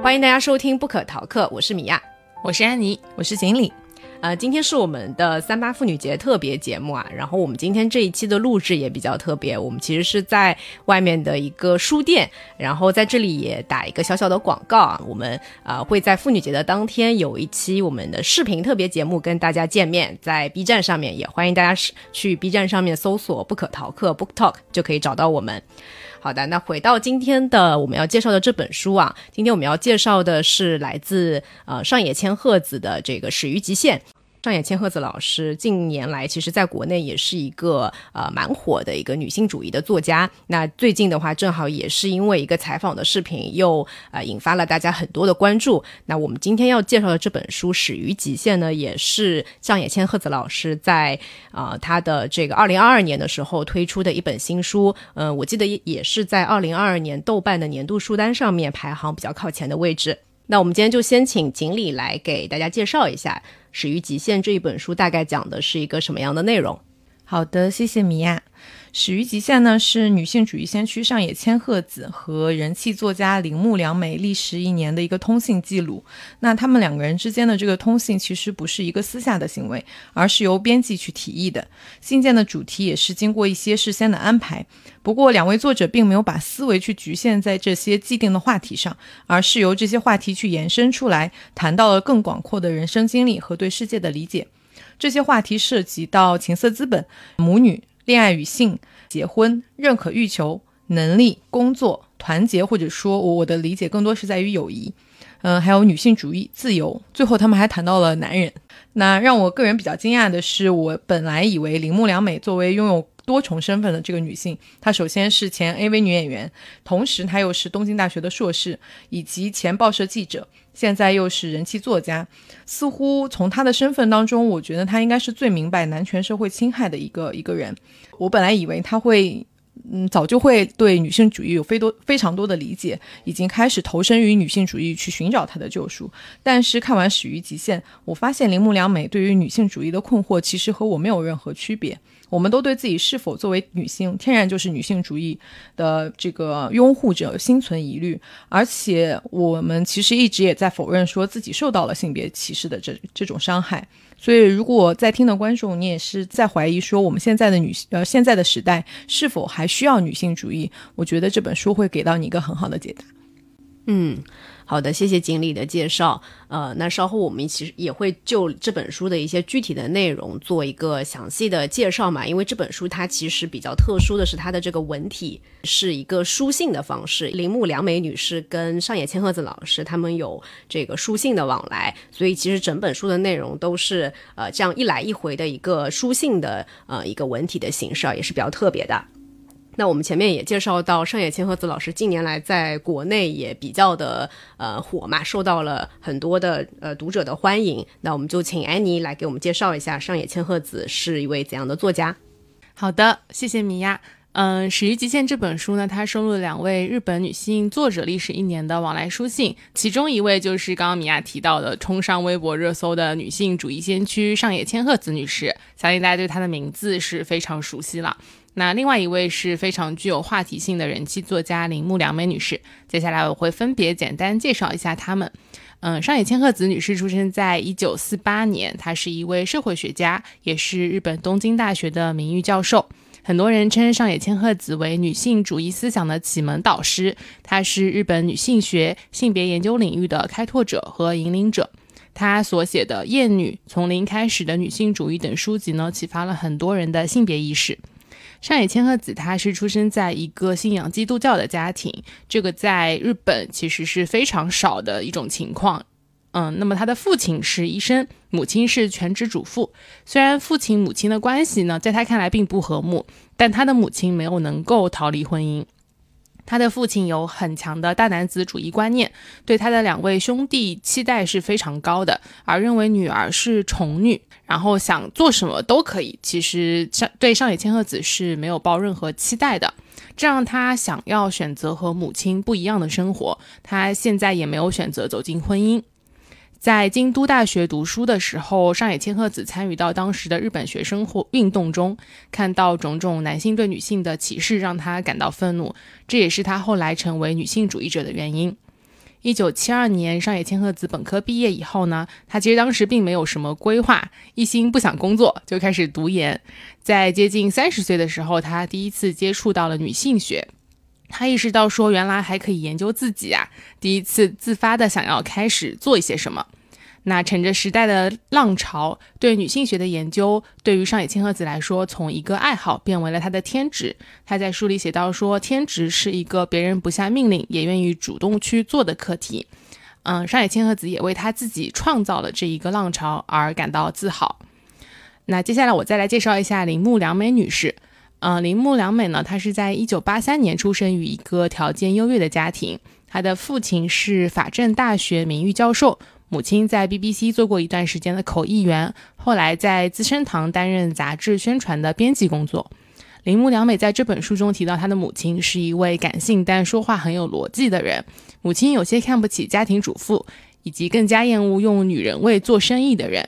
欢迎大家收听《不可逃课》，我是米娅，我是安妮，我是锦鲤。呃，今天是我们的三八妇女节特别节目啊，然后我们今天这一期的录制也比较特别，我们其实是在外面的一个书店，然后在这里也打一个小小的广告啊，我们啊会在妇女节的当天有一期我们的视频特别节目跟大家见面，在 B 站上面也欢迎大家去 B 站上面搜索“不可逃课 ”Book Talk 就可以找到我们。好的，那回到今天的我们要介绍的这本书啊，今天我们要介绍的是来自呃上野千鹤子的这个《始于极限》。上野千鹤子老师近年来其实在国内也是一个呃蛮火的一个女性主义的作家。那最近的话，正好也是因为一个采访的视频，又呃引发了大家很多的关注。那我们今天要介绍的这本书《始于极限》呢，也是上野千鹤子老师在啊她的这个二零二二年的时候推出的一本新书。嗯，我记得也也是在二零二二年豆瓣的年度书单上面排行比较靠前的位置。那我们今天就先请锦鲤来给大家介绍一下。《始于极限》这一本书大概讲的是一个什么样的内容？好的，谢谢米娅。《始于极限》呢是女性主义先驱上野千鹤子和人气作家铃木良美历时一年的一个通信记录。那他们两个人之间的这个通信其实不是一个私下的行为，而是由编辑去提议的。信件的主题也是经过一些事先的安排。不过，两位作者并没有把思维去局限在这些既定的话题上，而是由这些话题去延伸出来，谈到了更广阔的人生经历和对世界的理解。这些话题涉及到情色资本、母女。恋爱与性、结婚、认可欲求、能力、工作、团结，或者说我的理解更多是在于友谊，嗯，还有女性主义、自由。最后他们还谈到了男人。那让我个人比较惊讶的是，我本来以为铃木良美作为拥有多重身份的这个女性，她首先是前 AV 女演员，同时她又是东京大学的硕士，以及前报社记者。现在又是人气作家，似乎从他的身份当中，我觉得他应该是最明白男权社会侵害的一个一个人。我本来以为他会，嗯，早就会对女性主义有非多非常多的理解，已经开始投身于女性主义去寻找他的救赎。但是看完《始于极限》，我发现铃木良美对于女性主义的困惑，其实和我没有任何区别。我们都对自己是否作为女性，天然就是女性主义的这个拥护者心存疑虑，而且我们其实一直也在否认说自己受到了性别歧视的这这种伤害。所以，如果在听的观众你也是在怀疑说我们现在的女性呃现在的时代是否还需要女性主义，我觉得这本书会给到你一个很好的解答。嗯。好的，谢谢锦鲤的介绍。呃，那稍后我们其实也会就这本书的一些具体的内容做一个详细的介绍嘛。因为这本书它其实比较特殊的是它的这个文体是一个书信的方式。铃木良美女士跟上野千鹤子老师他们有这个书信的往来，所以其实整本书的内容都是呃这样一来一回的一个书信的呃一个文体的形式啊，也是比较特别的。那我们前面也介绍到，上野千鹤子老师近年来在国内也比较的呃火嘛，受到了很多的呃读者的欢迎。那我们就请安妮来给我们介绍一下上野千鹤子是一位怎样的作家。好的，谢谢米娅。嗯，《始于极限》这本书呢，它收录了两位日本女性作者历时一年的往来书信，其中一位就是刚刚米娅提到的冲上微博热搜的女性主义先驱上野千鹤子女士，相信大家对她的名字是非常熟悉了。那另外一位是非常具有话题性的人气作家铃木良美女士。接下来我会分别简单介绍一下她们。嗯，上野千鹤子女士出生在一九四八年，她是一位社会学家，也是日本东京大学的名誉教授。很多人称上野千鹤子为女性主义思想的启蒙导师。她是日本女性学、性别研究领域的开拓者和引领者。她所写的《厌女：从零开始的女性主义》等书籍呢，启发了很多人的性别意识。上野千鹤子，她是出生在一个信仰基督教的家庭，这个在日本其实是非常少的一种情况。嗯，那么她的父亲是医生，母亲是全职主妇。虽然父亲母亲的关系呢，在他看来并不和睦，但他的母亲没有能够逃离婚姻。他的父亲有很强的大男子主义观念，对他的两位兄弟期待是非常高的，而认为女儿是宠女，然后想做什么都可以。其实上对上野千鹤子是没有抱任何期待的，这让他想要选择和母亲不一样的生活。他现在也没有选择走进婚姻。在京都大学读书的时候，上野千鹤子参与到当时的日本学生或运动中，看到种种男性对女性的歧视，让他感到愤怒。这也是他后来成为女性主义者的原因。一九七二年，上野千鹤子本科毕业以后呢，她其实当时并没有什么规划，一心不想工作，就开始读研。在接近三十岁的时候，她第一次接触到了女性学，她意识到说，原来还可以研究自己啊，第一次自发的想要开始做一些什么。那乘着时代的浪潮，对女性学的研究，对于上野千鹤子来说，从一个爱好变为了她的天职。她在书里写到说，天职是一个别人不下命令也愿意主动去做的课题。嗯，上野千鹤子也为她自己创造了这一个浪潮而感到自豪。那接下来我再来介绍一下铃木良美女士。嗯，铃木良美呢，她是在一九八三年出生于一个条件优越的家庭，她的父亲是法政大学名誉教授。母亲在 BBC 做过一段时间的口译员，后来在资生堂担任杂志宣传的编辑工作。铃木良美在这本书中提到，她的母亲是一位感性但说话很有逻辑的人。母亲有些看不起家庭主妇，以及更加厌恶用女人味做生意的人。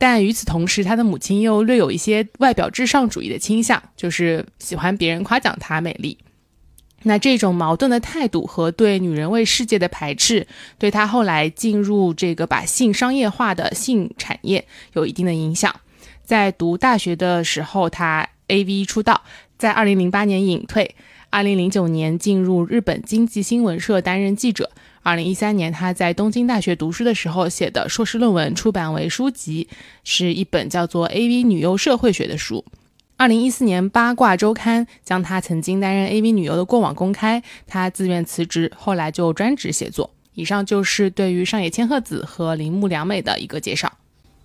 但与此同时，她的母亲又略有一些外表至上主义的倾向，就是喜欢别人夸奖她美丽。那这种矛盾的态度和对女人味世界的排斥，对他后来进入这个把性商业化的性产业有一定的影响。在读大学的时候，他 AV 出道，在2008年隐退，2009年进入日本经济新闻社担任记者。二零一三年，他在东京大学读书的时候写的硕士论文出版为书籍，是一本叫做《AV 女优社会学》的书。二零一四年，《八卦周刊》将他曾经担任 AV 女优的过往公开，他自愿辞职，后来就专职写作。以上就是对于上野千鹤子和铃木良美的一个介绍。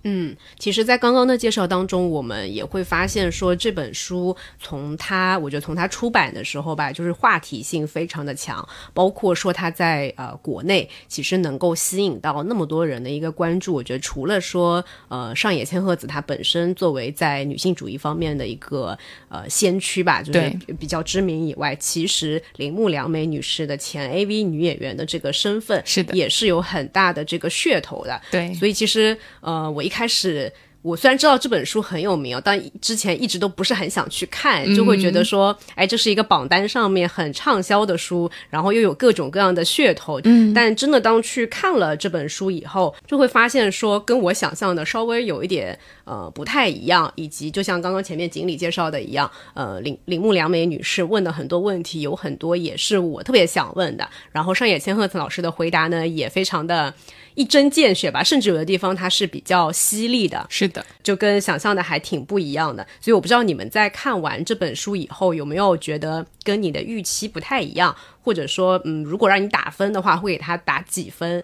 嗯，其实，在刚刚的介绍当中，我们也会发现说，这本书从它，我觉得从它出版的时候吧，就是话题性非常的强，包括说它在呃国内其实能够吸引到那么多人的一个关注。我觉得除了说呃上野千鹤子她本身作为在女性主义方面的一个呃先驱吧，就是比较知名以外，其实铃木良美女士的前 AV 女演员的这个身份是的，也是有很大的这个噱头的。对，所以其实呃我一。开始，我虽然知道这本书很有名但之前一直都不是很想去看，就会觉得说，哎，这是一个榜单上面很畅销的书，然后又有各种各样的噱头。嗯，但真的当去看了这本书以后，就会发现说，跟我想象的稍微有一点呃不太一样，以及就像刚刚前面锦鲤介绍的一样，呃，铃铃木良美女士问的很多问题，有很多也是我特别想问的。然后上野千鹤子老师的回答呢，也非常的。一针见血吧，甚至有的地方它是比较犀利的，是的，就跟想象的还挺不一样的。所以我不知道你们在看完这本书以后有没有觉得跟你的预期不太一样，或者说，嗯，如果让你打分的话，会给他打几分？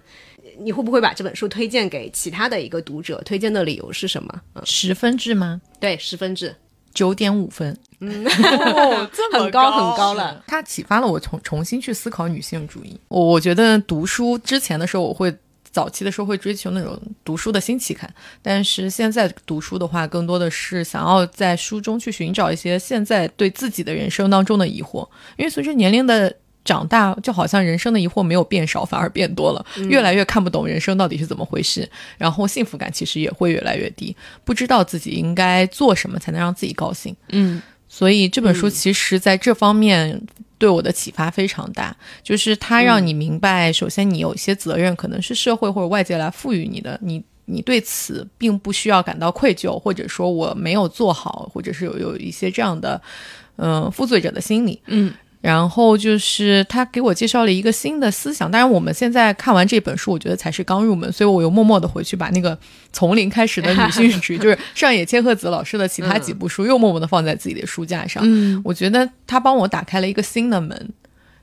你会不会把这本书推荐给其他的一个读者？推荐的理由是什么？十分制吗？对，十分制，九点五分。嗯，哦，这么高很高了。它启发了我重重新去思考女性主义。我我觉得读书之前的时候，我会。早期的时候会追求那种读书的新奇感，但是现在读书的话，更多的是想要在书中去寻找一些现在对自己的人生当中的疑惑。因为随着年龄的长大，就好像人生的疑惑没有变少，反而变多了，越来越看不懂人生到底是怎么回事，然后幸福感其实也会越来越低，不知道自己应该做什么才能让自己高兴。嗯，所以这本书其实在这方面。对我的启发非常大，就是它让你明白，首先你有一些责任，可能是社会或者外界来赋予你的，你你对此并不需要感到愧疚，或者说我没有做好，或者是有有一些这样的，嗯，负罪者的心理，嗯。然后就是他给我介绍了一个新的思想，当然我们现在看完这本书，我觉得才是刚入门，所以我又默默的回去把那个从零开始的女性主义，就是上野千鹤子老师的其他几部书，又默默的放在自己的书架上。嗯，我觉得他帮我打开了一个新的门，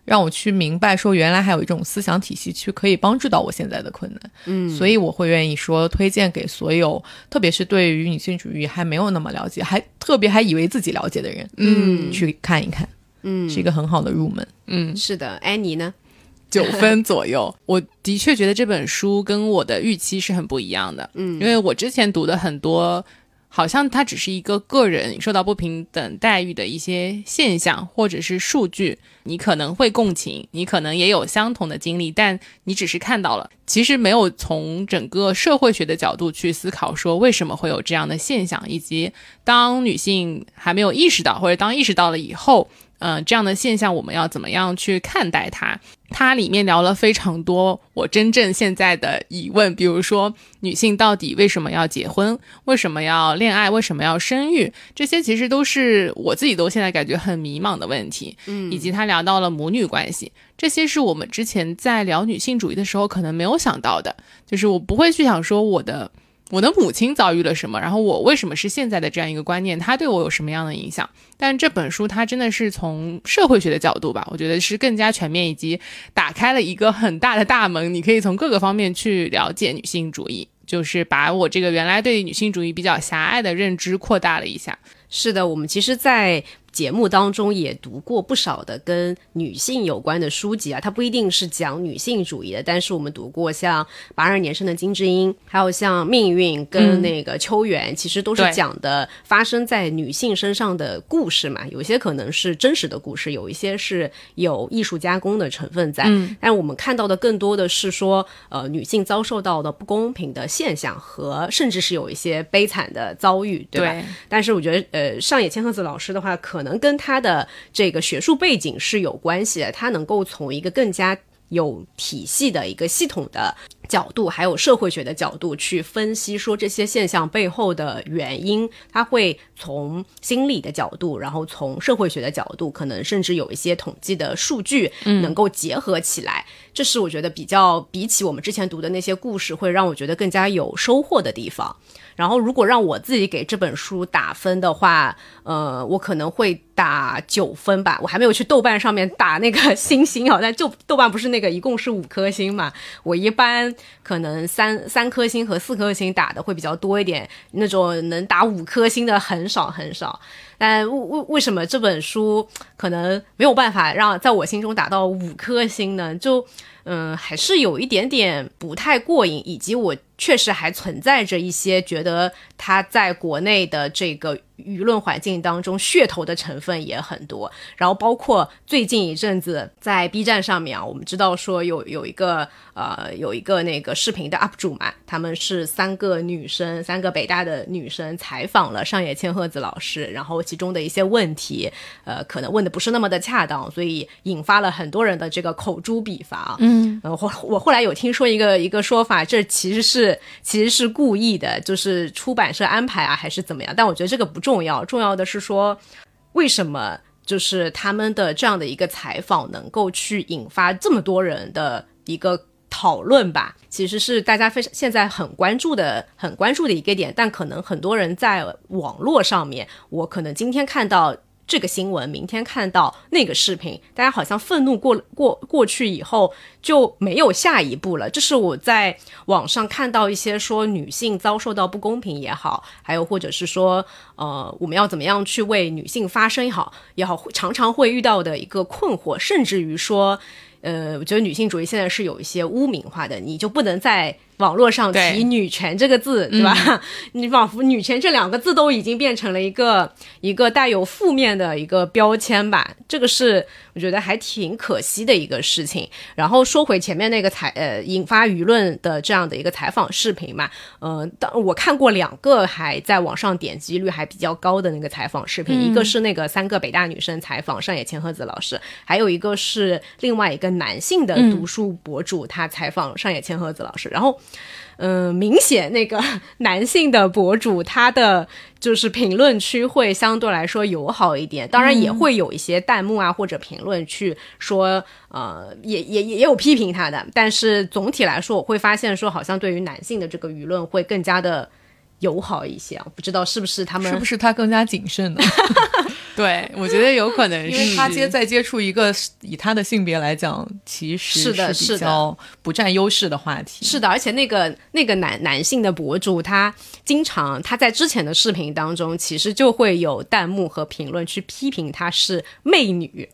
让我去明白说原来还有一种思想体系去可以帮助到我现在的困难。嗯，所以我会愿意说推荐给所有，特别是对于女性主义还没有那么了解，还特别还以为自己了解的人，嗯，去看一看。嗯，是一个很好的入门。嗯，是的，安妮呢，九分左右。我的确觉得这本书跟我的预期是很不一样的。嗯，因为我之前读的很多。好像它只是一个个人受到不平等待遇的一些现象，或者是数据，你可能会共情，你可能也有相同的经历，但你只是看到了，其实没有从整个社会学的角度去思考，说为什么会有这样的现象，以及当女性还没有意识到，或者当意识到了以后，呃，这样的现象我们要怎么样去看待它？它里面聊了非常多我真正现在的疑问，比如说女性到底为什么要结婚，为什么要恋爱，为什么要生育，这些其实都是我自己都现在感觉很迷茫的问题。嗯，以及他聊到了母女关系，这些是我们之前在聊女性主义的时候可能没有想到的，就是我不会去想说我的。我的母亲遭遇了什么？然后我为什么是现在的这样一个观念？它对我有什么样的影响？但这本书它真的是从社会学的角度吧，我觉得是更加全面，以及打开了一个很大的大门，你可以从各个方面去了解女性主义，就是把我这个原来对女性主义比较狭隘的认知扩大了一下。是的，我们其实，在。节目当中也读过不少的跟女性有关的书籍啊，它不一定是讲女性主义的，但是我们读过像八二年生的金智英，还有像命运跟那个秋元，其实都是讲的发生在女性身上的故事嘛。有些可能是真实的故事，有一些是有艺术加工的成分在。嗯，但我们看到的更多的是说，呃，女性遭受到的不公平的现象和甚至是有一些悲惨的遭遇，对吧？但是我觉得，呃，上野千鹤子老师的话，可能。能跟他的这个学术背景是有关系的，他能够从一个更加有体系的一个系统的角度，还有社会学的角度去分析说这些现象背后的原因。他会从心理的角度，然后从社会学的角度，可能甚至有一些统计的数据能够结合起来。这是我觉得比较比起我们之前读的那些故事，会让我觉得更加有收获的地方。然后，如果让我自己给这本书打分的话，呃，我可能会打九分吧。我还没有去豆瓣上面打那个星星哦，但就豆瓣不是那个一共是五颗星嘛？我一般可能三 三颗星和四颗星打的会比较多一点，那种能打五颗星的很少很少。但为为为什么这本书可能没有办法让在我心中打到五颗星呢？就嗯，还是有一点点不太过瘾，以及我。确实还存在着一些觉得他在国内的这个舆论环境当中噱头的成分也很多，然后包括最近一阵子在 B 站上面啊，我们知道说有有一个呃有一个那个视频的 UP 主嘛，他们是三个女生，三个北大的女生采访了上野千鹤子老师，然后其中的一些问题，呃，可能问的不是那么的恰当，所以引发了很多人的这个口诛笔伐。嗯，呃，我我后来有听说一个一个说法，这其实是。其实是故意的，就是出版社安排啊，还是怎么样？但我觉得这个不重重要，重要的是说，为什么就是他们的这样的一个采访能够去引发这么多人的一个讨论吧？其实是大家非常现在很关注的、很关注的一个点，但可能很多人在网络上面，我可能今天看到。这个新闻，明天看到那个视频，大家好像愤怒过过过去以后就没有下一步了。这是我在网上看到一些说女性遭受到不公平也好，还有或者是说呃我们要怎么样去为女性发声也好也好，常常会遇到的一个困惑，甚至于说，呃，我觉得女性主义现在是有一些污名化的，你就不能再。网络上提“女权”这个字，对吧？你仿佛“女权”这两个字都已经变成了一个一个带有负面的一个标签吧？这个是我觉得还挺可惜的一个事情。然后说回前面那个采呃引发舆论的这样的一个采访视频嘛，呃，当我看过两个还在网上点击率还比较高的那个采访视频，一个是那个三个北大女生采访上野千鹤子老师，还有一个是另外一个男性的读书博主他采访上野千鹤子老师，然后。嗯，明显那个 男性的博主，他的就是评论区会相对来说友好一点，当然也会有一些弹幕啊或者评论去说，呃，也也也有批评他的，但是总体来说，我会发现说，好像对于男性的这个舆论会更加的。友好一些啊，不知道是不是他们是不是他更加谨慎呢？对，我觉得有可能，因为他接在接触一个以他的性别来讲，其实是的，是比较不占优势的话题。是的，而且那个那个男男性的博主，他经常他在之前的视频当中，其实就会有弹幕和评论去批评他是媚女。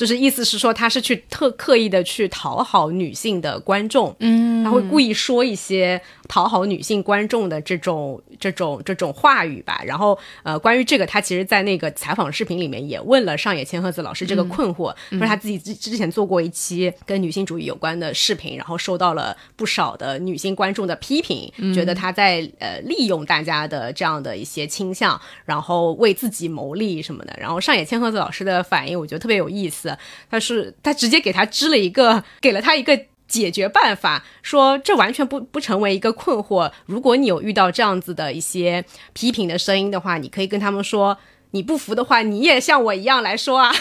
就是意思是说他是去特刻意的去讨好女性的观众，嗯，他会故意说一些讨好女性观众的这种这种这种话语吧。然后呃，关于这个，他其实，在那个采访视频里面也问了上野千鹤子老师这个困惑，说他自己之之前做过一期跟女性主义有关的视频，然后受到了不少的女性观众的批评，觉得他在呃利用大家的这样的一些倾向，然后为自己谋利什么的。然后上野千鹤子老师的反应，我觉得特别有意思，他是他直接给他支了一个，给了他一个。解决办法说，这完全不不成为一个困惑。如果你有遇到这样子的一些批评的声音的话，你可以跟他们说，你不服的话，你也像我一样来说啊。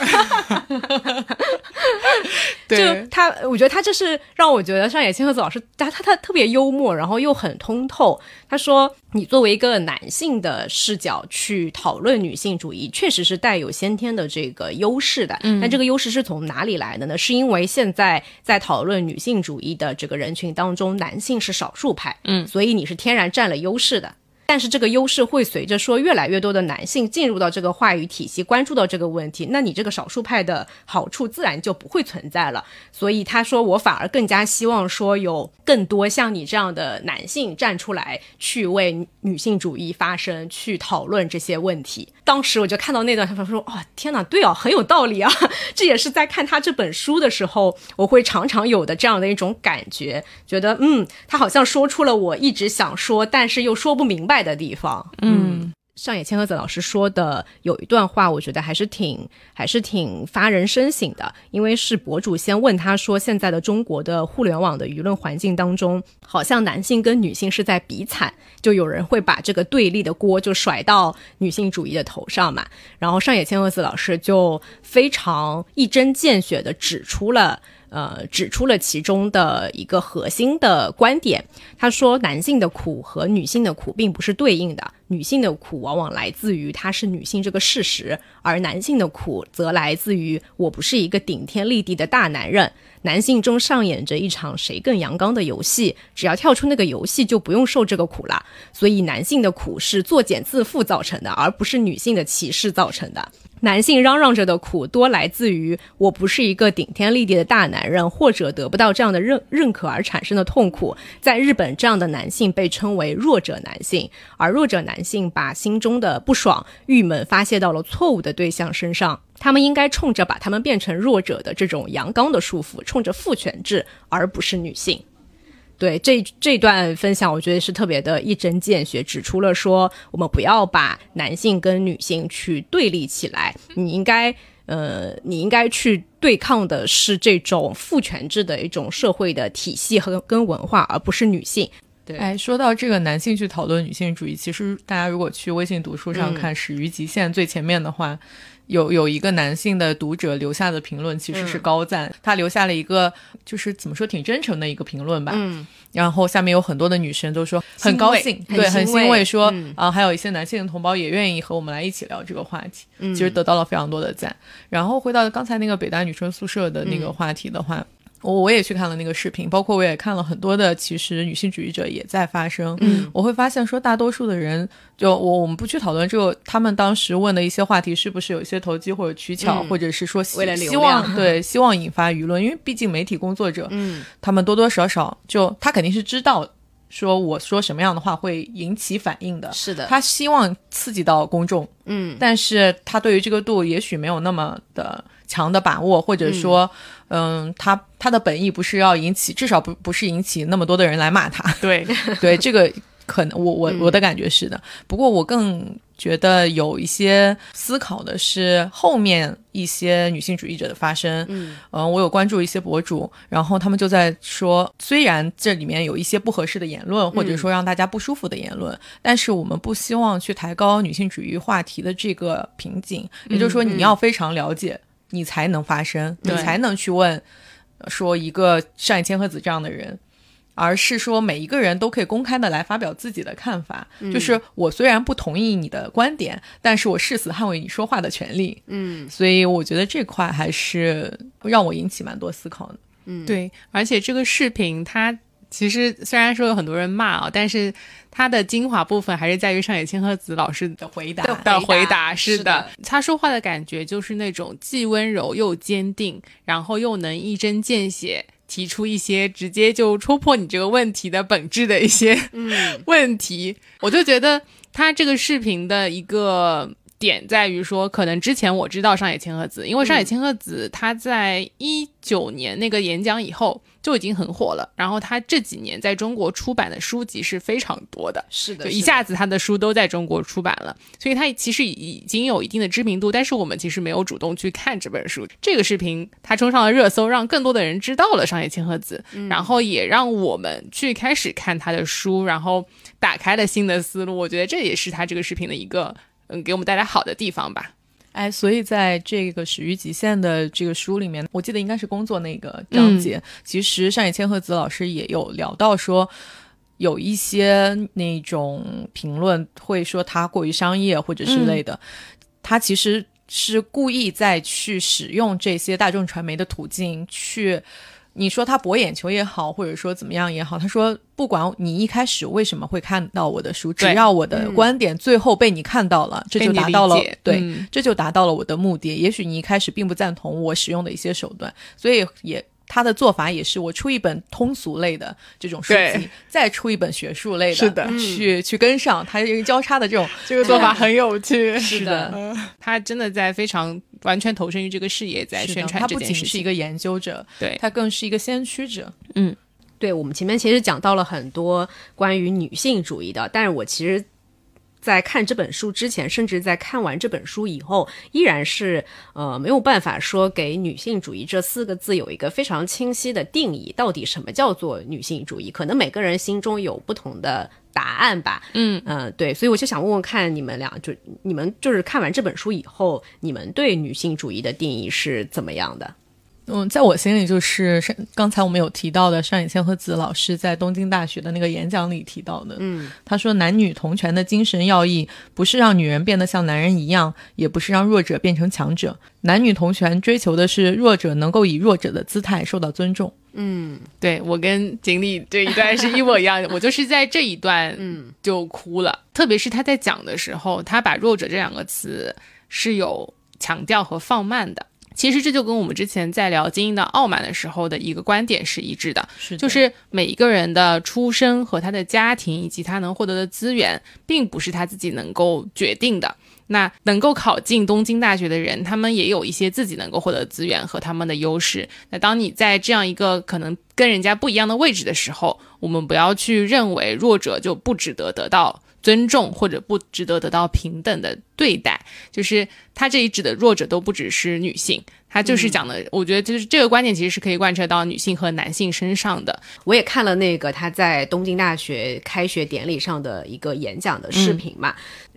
就对，他，我觉得他这是让我觉得上野千鹤子老师，他他他特别幽默，然后又很通透。他说，你作为一个男性的视角去讨论女性主义，确实是带有先天的这个优势的。嗯，但这个优势是从哪里来的呢？是因为现在在讨论女性主义的这个人群当中，男性是少数派，嗯，所以你是天然占了优势的。但是这个优势会随着说越来越多的男性进入到这个话语体系，关注到这个问题，那你这个少数派的好处自然就不会存在了。所以他说，我反而更加希望说有更多像你这样的男性站出来，去为女性主义发声，去讨论这些问题。当时我就看到那段，他说：“哦，天哪，对哦，很有道理啊！”这也是在看他这本书的时候，我会常常有的这样的一种感觉，觉得嗯，他好像说出了我一直想说，但是又说不明白的地方。嗯，上野千鹤子老师说的有一段话，我觉得还是挺还是挺发人深省的。因为是博主先问他说，现在的中国的互联网的舆论环境当中，好像男性跟女性是在比惨，就有人会把这个对立的锅就甩到女性主义的头上嘛。然后上野千鹤子老师就非常一针见血的指出了。呃，指出了其中的一个核心的观点。他说，男性的苦和女性的苦并不是对应的，女性的苦往往来自于她是女性这个事实，而男性的苦则来自于我不是一个顶天立地的大男人。男性中上演着一场谁更阳刚的游戏，只要跳出那个游戏，就不用受这个苦了。所以，男性的苦是作茧自缚造成的，而不是女性的歧视造成的。男性嚷嚷着的苦，多来自于我不是一个顶天立地的大男人，或者得不到这样的认认可而产生的痛苦。在日本，这样的男性被称为弱者男性，而弱者男性把心中的不爽、郁闷发泄到了错误的对象身上。他们应该冲着把他们变成弱者的这种阳刚的束缚，冲着父权制，而不是女性。对这这段分享，我觉得是特别的一针见血，指出了说我们不要把男性跟女性去对立起来，你应该呃，你应该去对抗的是这种父权制的一种社会的体系和跟文化，而不是女性。对，哎，说到这个男性去讨论女性主义，其实大家如果去微信读书上看《始于极限》最前面的话。有有一个男性的读者留下的评论其实是高赞，他留下了一个就是怎么说挺真诚的一个评论吧。嗯，然后下面有很多的女生都说很高兴，对，很欣慰，说啊，还有一些男性的同胞也愿意和我们来一起聊这个话题，其实得到了非常多的赞。然后回到刚才那个北大女生宿舍的那个话题的话。我我也去看了那个视频，包括我也看了很多的，其实女性主义者也在发声。嗯，我会发现说，大多数的人，就我我们不去讨论这个，他们当时问的一些话题是不是有一些投机或者取巧，或者是说为了希望对希望引发舆论，因为毕竟媒体工作者，嗯，他们多多少少就他肯定是知道说我说什么样的话会引起反应的，是的，他希望刺激到公众，嗯，但是他对于这个度也许没有那么的。强的把握，或者说，嗯，他他的本意不是要引起，至少不不是引起那么多的人来骂他。对 对，这个可能我我我的感觉是的。不过我更觉得有一些思考的是后面一些女性主义者的发声。嗯，嗯，我有关注一些博主，然后他们就在说，虽然这里面有一些不合适的言论，或者说让大家不舒服的言论，但是我们不希望去抬高女性主义话题的这个瓶颈。也就是说，你要非常了解。你才能发声，你才能去问，说一个上野千鹤子这样的人，而是说每一个人都可以公开的来发表自己的看法。就是我虽然不同意你的观点，但是我誓死捍卫你说话的权利。嗯，所以我觉得这块还是让我引起蛮多思考的。嗯，对，而且这个视频它。其实虽然说有很多人骂啊，但是他的精华部分还是在于上野千鹤子老师的回答的回答。是是的他说话的感觉就是那种既温柔又坚定，然后又能一针见血提出一些直接就戳破你这个问题的本质的一些嗯 问题。我就觉得他这个视频的一个。点在于说，可能之前我知道上野千鹤子，因为上野千鹤子她在一九年那个演讲以后就已经很火了，然后他这几年在中国出版的书籍是非常多的，是的，就一下子他的书都在中国出版了，所以他其实已经有一定的知名度，但是我们其实没有主动去看这本书。这个视频他冲上了热搜，让更多的人知道了上野千鹤子，然后也让我们去开始看他的书，然后打开了新的思路。我觉得这也是他这个视频的一个嗯给我们带来好的地方吧。哎，所以在这个《始于极限》的这个书里面，我记得应该是工作那个章节，其实上野千鹤子老师也有聊到说，有一些那种评论会说他过于商业或者之类的，他其实是故意在去使用这些大众传媒的途径去。你说他博眼球也好，或者说怎么样也好，他说不管你一开始为什么会看到我的书，只要我的观点最后被你看到了，这就达到了对，嗯这就达到了我的目的。也许你一开始并不赞同我使用的一些手段，所以也他的做法也是我出一本通俗类的这种书籍，再出一本学术类的，是的。去去跟上，他这个交叉的这种这个做法很有趣，是的，他真的在非常完全投身于这个事业，在宣传他不这件事情。仅是一个研究者，对，他更是一个先驱者。嗯。对我们前面其实讲到了很多关于女性主义的，但是我其实。在看这本书之前，甚至在看完这本书以后，依然是呃没有办法说给女性主义这四个字有一个非常清晰的定义。到底什么叫做女性主义？可能每个人心中有不同的答案吧。嗯嗯、对，所以我就想问问看你们俩，就你们就是看完这本书以后，你们对女性主义的定义是怎么样的？嗯，在我心里就是上刚才我们有提到的上野千鹤子老师在东京大学的那个演讲里提到的，嗯，他说男女同权的精神要义不是让女人变得像男人一样，也不是让弱者变成强者，男女同权追求的是弱者能够以弱者的姿态受到尊重。嗯对我跟锦鲤这一段是一模一样的，我就是在这一段嗯就哭了，特别是他在讲的时候，他把弱者这两个词是有强调和放慢的。其实这就跟我们之前在聊精英的傲慢的时候的一个观点是一致的，是的就是每一个人的出身和他的家庭以及他能获得的资源，并不是他自己能够决定的。那能够考进东京大学的人，他们也有一些自己能够获得资源和他们的优势。那当你在这样一个可能跟人家不一样的位置的时候，我们不要去认为弱者就不值得得到尊重，或者不值得得到平等的对待。就是他这里指的弱者都不只是女性，他就是讲的，我觉得就是这个观点其实是可以贯彻到女性和男性身上的。我也看了那个他在东京大学开学典礼上的一个演讲的视频嘛。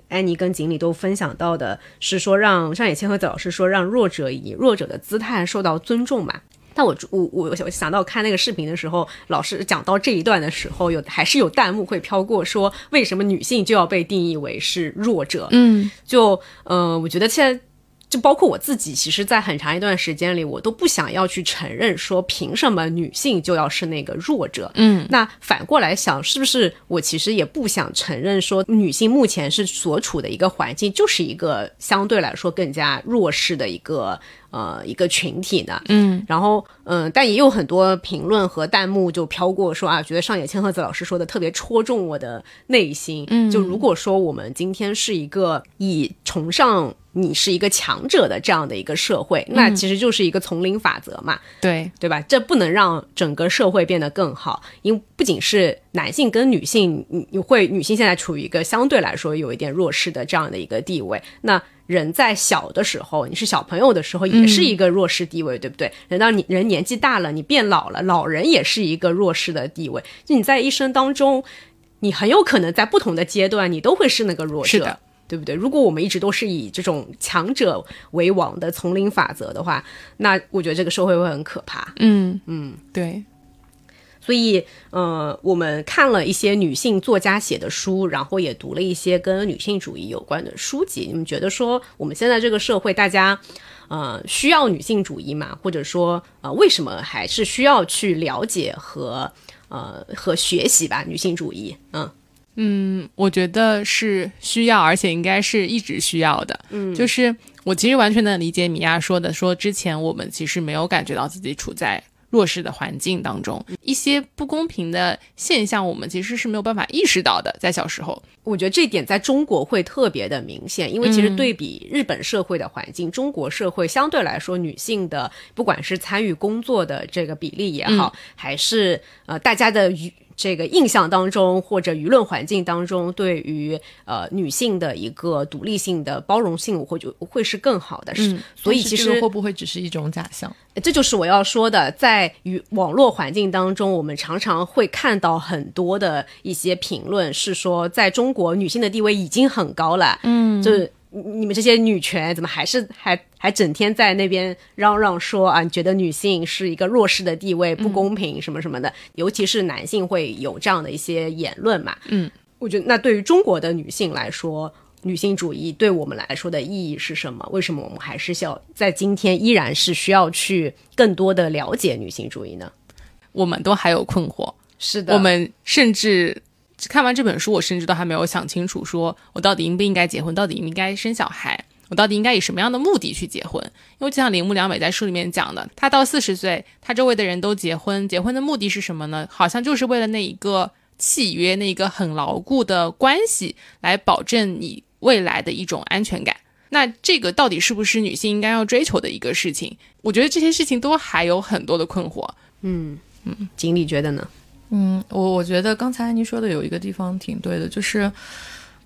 安妮跟锦鲤都分享到的是说，让上野千鹤子老师说，让弱者以弱者的姿态受到尊重嘛。但我我我我想到看那个视频的时候，老师讲到这一段的时候，有还是有弹幕会飘过说，为什么女性就要被定义为是弱者？嗯，就呃，我觉得现在。就包括我自己，其实，在很长一段时间里，我都不想要去承认说，凭什么女性就要是那个弱者？嗯，那反过来想，是不是我其实也不想承认说，女性目前是所处的一个环境，就是一个相对来说更加弱势的一个呃一个群体呢？嗯，然后嗯、呃但也有很多评论和弹幕就飘过说啊，觉得上野千鹤子老师说的特别戳中我的内心。嗯，就如果说我们今天是一个以崇尚你是一个强者的这样的一个社会，那其实就是一个丛林法则嘛。对，对吧？这不能让整个社会变得更好，因为不仅是男性跟女性，你你会女性现在处于一个相对来说有一点弱势的这样的一个地位，那。人在小的时候，你是小朋友的时候，也是一个弱势地位，对不对？等到你人年纪大了，你变老了，老人也是一个弱势的地位。就你在一生当中，你很有可能在不同的阶段，你都会是那个弱者。是的，对不对？如果我们一直都是以这种强者为王的丛林法则的话，那我觉得这个社会会很可怕。嗯嗯，对，所以，呃，我们看了一些女性作家写的书，然后也读了一些跟女性主义有关的书籍。你们觉得说，我们现在这个社会，大家，呃，需要女性主义吗？或者说，呃，为什么还是需要去了解和呃和学习吧？女性主义，嗯嗯，我觉得是需要，而且应该是一直需要的。嗯，就是我其实完全能理解米娅说的，说之前我们其实没有感觉到自己处在。弱势的环境当中，一些不公平的现象，我们其实是没有办法意识到的。在小时候，我觉得这点在中国会特别的明显，因为其实对比日本社会的环境，中国社会相对来说，女性的不管是参与工作的这个比例也好，还是呃大家的与。这个印象当中，或者舆论环境当中，对于呃女性的一个独立性的包容性，会就会是更好的。是，所以其实会不会只是一种假象？这就是我要说的，在与网络环境当中，我们常常会看到很多的一些评论，是说在中国女性的地位已经很高了。嗯，就是。你们这些女权怎么还是还还整天在那边嚷嚷说啊？觉得女性是一个弱势的地位，不公平什么什么的，尤其是男性会有这样的一些言论嘛？嗯，我觉得那对于中国的女性来说，女性主义对我们来说的意义是什么？为什么我们还是要在今天依然是需要去更多的了解女性主义呢？我们都还有困惑，是的，我们甚至。看完这本书，我甚至都还没有想清楚，说我到底应不应该结婚，到底应不应该生小孩，我到底应该以什么样的目的去结婚？因为就像铃木良美在书里面讲的，她到四十岁，她周围的人都结婚，结婚的目的是什么呢？好像就是为了那一个契约，那一个很牢固的关系，来保证你未来的一种安全感。那这个到底是不是女性应该要追求的一个事情？我觉得这些事情都还有很多的困惑。嗯嗯，锦鲤觉得呢？嗯，我我觉得刚才您说的有一个地方挺对的，就是，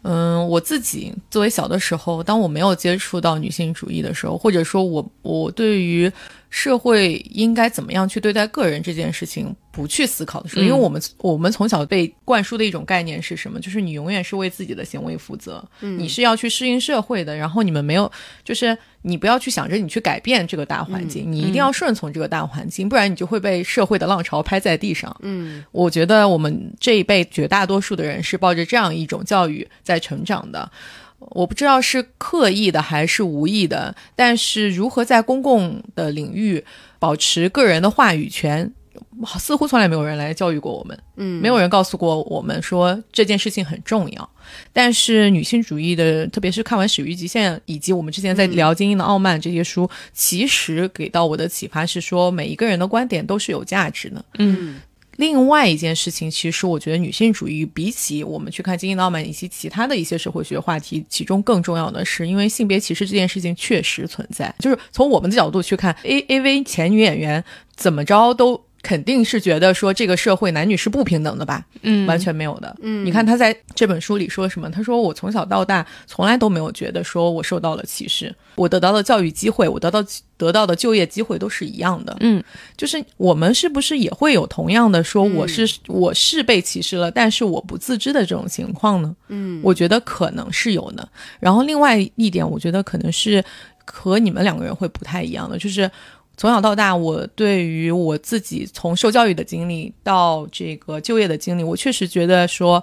嗯，我自己作为小的时候，当我没有接触到女性主义的时候，或者说我我对于。社会应该怎么样去对待个人这件事情，不去思考的时候，因为我们我们从小被灌输的一种概念是什么？就是你永远是为自己的行为负责，你是要去适应社会的。然后你们没有，就是你不要去想着你去改变这个大环境，你一定要顺从这个大环境，不然你就会被社会的浪潮拍在地上。嗯，我觉得我们这一辈绝大多数的人是抱着这样一种教育在成长的。我不知道是刻意的还是无意的，但是如何在公共的领域保持个人的话语权，似乎从来没有人来教育过我们。嗯，没有人告诉过我们说这件事情很重要。但是女性主义的，特别是看完《始于极限》以及我们之前在聊《精英的傲慢》这些书，其实给到我的启发是说，每一个人的观点都是有价值的。嗯。另外一件事情，其实我觉得女性主义比起我们去看《精英浪漫》以及其他的一些社会学话题，其中更重要的是，因为性别歧视这件事情确实存在。就是从我们的角度去看，A A V 前女演员怎么着都。肯定是觉得说这个社会男女是不平等的吧？嗯，完全没有的。嗯，你看他在这本书里说什么？他说我从小到大从来都没有觉得说我受到了歧视，我得到的教育机会，我得到得到的就业机会都是一样的。嗯，就是我们是不是也会有同样的说我是我是被歧视了，但是我不自知的这种情况呢？嗯，我觉得可能是有的。然后另外一点，我觉得可能是和你们两个人会不太一样的，就是。从小到大，我对于我自己从受教育的经历到这个就业的经历，我确实觉得说，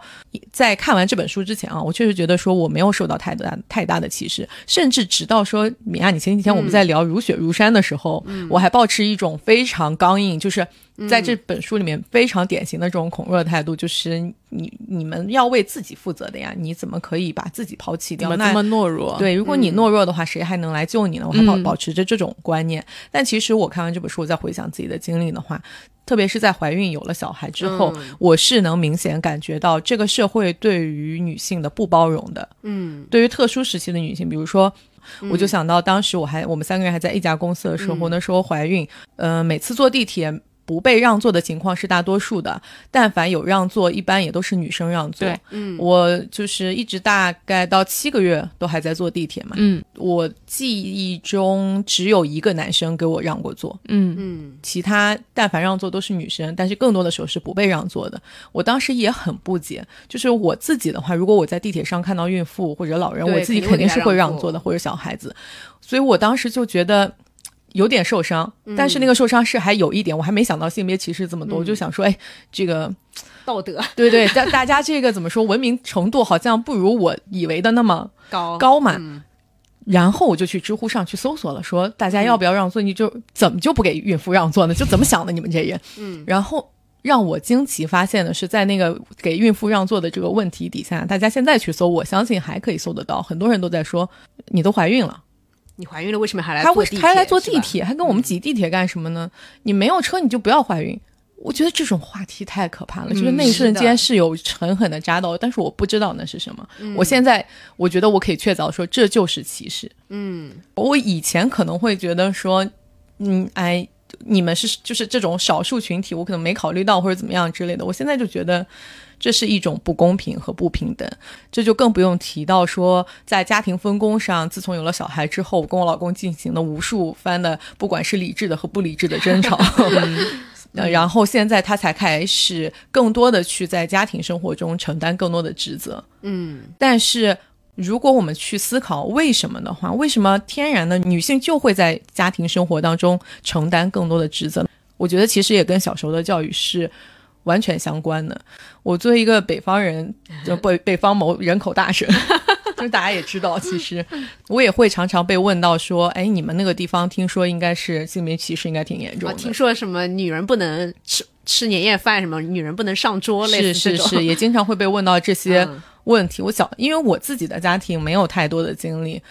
在看完这本书之前啊，我确实觉得说我没有受到太大太大的歧视，甚至直到说米娅，你前几天我们在聊如雪如山的时候，我还保持一种非常刚硬，就是。在这本书里面，非常典型的这种恐弱的态度，就是你你们要为自己负责的呀，你怎么可以把自己抛弃掉？怎么这么懦弱？对，如果你懦弱的话，谁还能来救你呢？我还保保持着这种观念。但其实我看完这本书，我再回想自己的经历的话，特别是在怀孕有了小孩之后，我是能明显感觉到这个社会对于女性的不包容的。嗯，对于特殊时期的女性，比如说，我就想到当时我还我们三个人还在一家公司的时候，那时候怀孕，呃，每次坐地铁。不被让座的情况是大多数的，但凡有让座，一般也都是女生让座。对，嗯，我就是一直大概到七个月都还在坐地铁嘛。嗯，我记忆中只有一个男生给我让过座。嗯嗯，其他但凡让座都是女生，但是更多的时候是不被让座的。我当时也很不解，就是我自己的话，如果我在地铁上看到孕妇或者老人，我自己肯定是会让座的，或者小孩子，所以我当时就觉得。有点受伤，但是那个受伤是还有一点，我还没想到性别歧视这么多，我就想说，哎，这个道德对对，大大家这个怎么说，文明程度好像不如我以为的那么高高嘛。然后我就去知乎上去搜索了，说大家要不要让座？你就怎么就不给孕妇让座呢？就怎么想的？你们这人？嗯。然后让我惊奇发现的是，在那个给孕妇让座的这个问题底下，大家现在去搜，我相信还可以搜得到。很多人都在说，你都怀孕了，你怀孕了为什么还来？还还来坐地铁？还跟我们挤地铁干什么呢？你没有车你就不要怀孕。我觉得这种话题太可怕了，就是那一瞬间是有狠狠的扎到，但是我不知道那是什么。我现在我觉得我可以确凿说这就是歧视。嗯，我以前可能会觉得说，嗯，哎，你们是就是这种少数群体，我可能没考虑到或者怎么样之类的。我现在就觉得这是一种不公平和不平等，这就更不用提到说在家庭分工上，自从有了小孩之后，我跟我老公进行了无数番的，不管是理智的和不理智的争吵。呃，然后现在他才开始更多的去在家庭生活中承担更多的职责。嗯，但是如果我们去思考为什么的话，为什么天然的女性就会在家庭生活当中承担更多的职责？我觉得其实也跟小时候的教育是完全相关的。我作为一个北方人，就北 北方某人口大省。就是大家也知道，其实我也会常常被问到说：“哎，你们那个地方听说应该是性别歧视，应该挺严重的。”听说什么女人不能吃吃年夜饭，什么女人不能上桌，是是是，也经常会被问到这些问题。我小，因为我自己的家庭没有太多的经历，